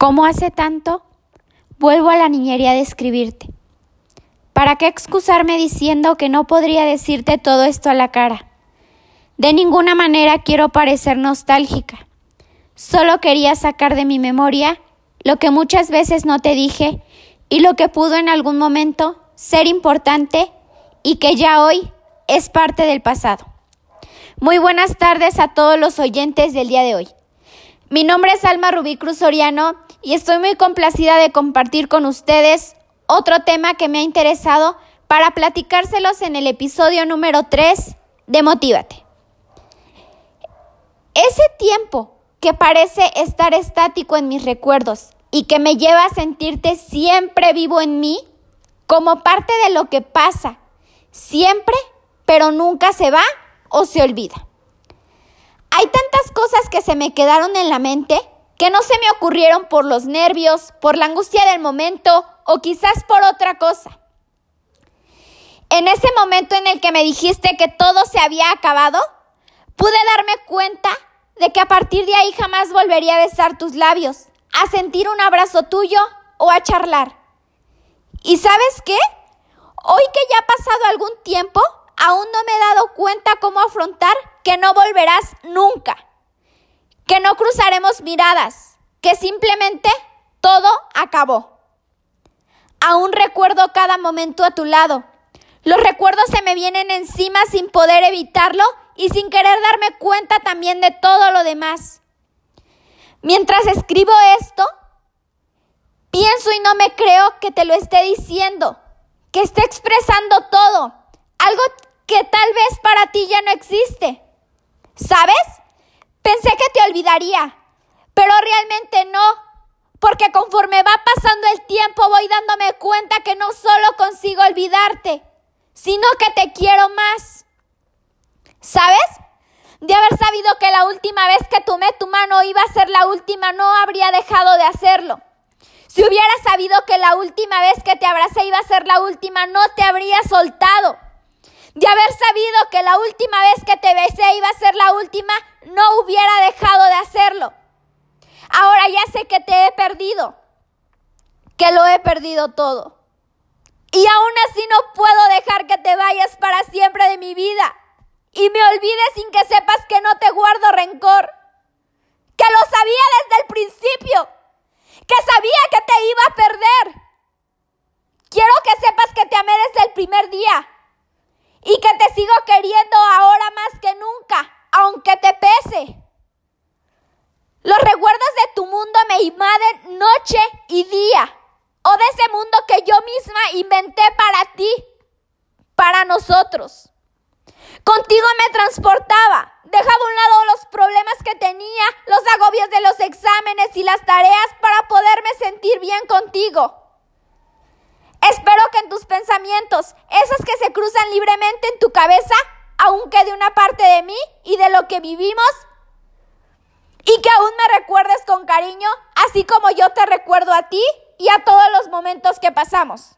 Como hace tanto, vuelvo a la niñería de escribirte. ¿Para qué excusarme diciendo que no podría decirte todo esto a la cara? De ninguna manera quiero parecer nostálgica. Solo quería sacar de mi memoria lo que muchas veces no te dije y lo que pudo en algún momento ser importante y que ya hoy es parte del pasado. Muy buenas tardes a todos los oyentes del día de hoy. Mi nombre es Alma Rubí Cruz Soriano y estoy muy complacida de compartir con ustedes otro tema que me ha interesado para platicárselos en el episodio número 3 de Motívate. Ese tiempo que parece estar estático en mis recuerdos y que me lleva a sentirte siempre vivo en mí, como parte de lo que pasa, siempre, pero nunca se va o se olvida. Hay tantas cosas que se me quedaron en la mente que no se me ocurrieron por los nervios, por la angustia del momento o quizás por otra cosa. En ese momento en el que me dijiste que todo se había acabado, pude darme cuenta de que a partir de ahí jamás volvería a besar tus labios, a sentir un abrazo tuyo o a charlar. ¿Y sabes qué? Hoy que ya ha pasado algún tiempo, aún no me he dado cuenta cómo afrontar que no volverás nunca que no cruzaremos miradas, que simplemente todo acabó. Aún recuerdo cada momento a tu lado. Los recuerdos se me vienen encima sin poder evitarlo y sin querer darme cuenta también de todo lo demás. Mientras escribo esto, pienso y no me creo que te lo esté diciendo, que esté expresando todo, algo que tal vez para ti ya no existe. ¿Sabes? Pensé que te olvidaría, pero realmente no, porque conforme va pasando el tiempo voy dándome cuenta que no solo consigo olvidarte, sino que te quiero más. ¿Sabes? De haber sabido que la última vez que tomé tu mano iba a ser la última, no habría dejado de hacerlo. Si hubiera sabido que la última vez que te abracé iba a ser la última, no te habría soltado. De haber sabido que la última vez que te besé iba a ser la última, no hubiera dejado de hacerlo. Ahora ya sé que te he perdido, que lo he perdido todo. Y aún así no puedo dejar que te vayas para siempre de mi vida y me olvides sin que sepas que no te guardo rencor, que lo sabía desde el principio, que sabía que te iba a perder. Quiero que sepas que te amé desde el primer día y que te sigo queriendo ahora más que nunca, aunque te pese. Los recuerdos de tu mundo me invaden noche y día, o de ese mundo que yo misma inventé para ti, para nosotros. Contigo me transportaba, dejaba a un lado los problemas que tenía, los agobios de los exámenes y las tareas para poderme sentir bien contigo. Espero que en tus pensamientos, esos que se cruzan libremente en tu cabeza, aún quede una parte de mí y de lo que vivimos, y que aún me recuerdes con cariño, así como yo te recuerdo a ti y a todos los momentos que pasamos.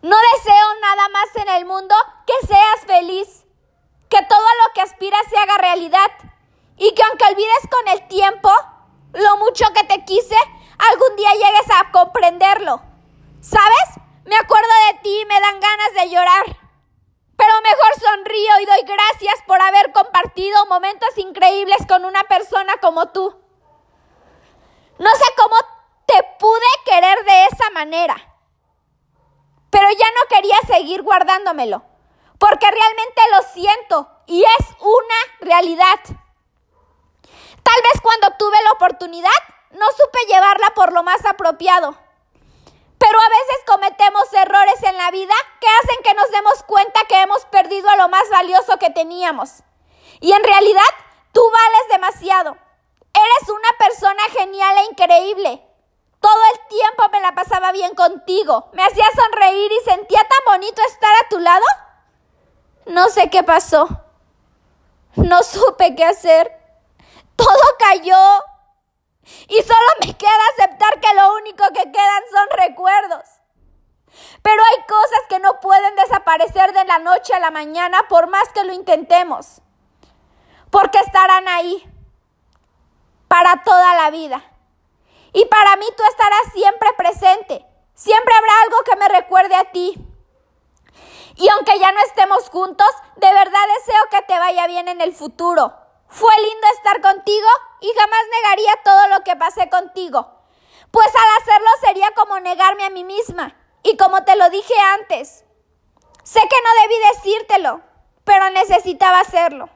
No deseo nada más en el mundo que seas feliz, que todo lo que aspiras se haga realidad y que aunque olvides con el tiempo lo mucho que te quise, algún día llegues a comprenderlo. ¿Sabes? Me acuerdo de ti y me dan ganas de llorar. Pero mejor sonrío y doy gracias por haber compartido momentos increíbles con una persona como tú. No sé cómo te pude querer de esa manera. Pero ya no quería seguir guardándomelo. Porque realmente lo siento y es una realidad. Tal vez cuando tuve la oportunidad no supe llevarla por lo más apropiado. Pero a veces cometemos errores en la vida que hacen que nos demos cuenta que hemos perdido a lo más valioso que teníamos. Y en realidad, tú vales demasiado. Eres una persona genial e increíble. Todo el tiempo me la pasaba bien contigo. Me hacía sonreír y sentía tan bonito estar a tu lado. No sé qué pasó. No supe qué hacer. Todo cayó. Y solo me queda aceptar que lo único que quedan son recuerdos. Pero hay cosas que no pueden desaparecer de la noche a la mañana por más que lo intentemos. Porque estarán ahí para toda la vida. Y para mí tú estarás siempre presente. Siempre habrá algo que me recuerde a ti. Y aunque ya no estemos juntos, de verdad deseo que te vaya bien en el futuro. Fue lindo estar contigo y jamás negaría todo lo que pasé contigo. Pues al hacerlo sería como negarme a mí misma. Y como te lo dije antes, sé que no debí decírtelo, pero necesitaba hacerlo.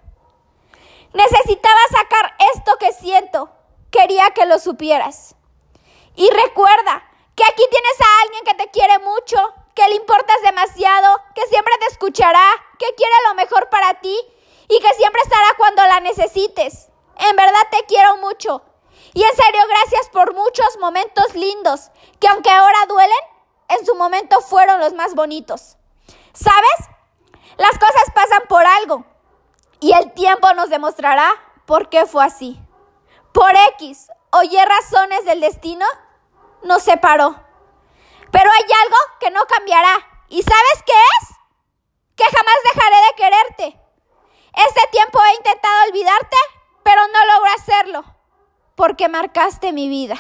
Necesitaba sacar esto que siento. Quería que lo supieras. Y recuerda que aquí tienes a alguien que te quiere mucho, que le importas demasiado, que siempre te escuchará, que quiere lo mejor para ti y que siempre estará cuando la necesites. En verdad te quiero mucho. Y en serio, gracias por muchos momentos lindos, que aunque ahora duelen, en su momento fueron los más bonitos. ¿Sabes? Las cosas pasan por algo y el tiempo nos demostrará por qué fue así. Por X o Y razones del destino, nos separó. Pero hay algo que no cambiará. ¿Y sabes qué es? Que jamás dejaré de quererte. Este tiempo he intentado olvidarte, pero no logro hacerlo, porque marcaste mi vida.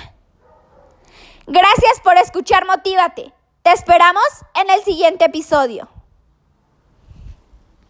Gracias por escuchar Motívate. Te esperamos en el siguiente episodio.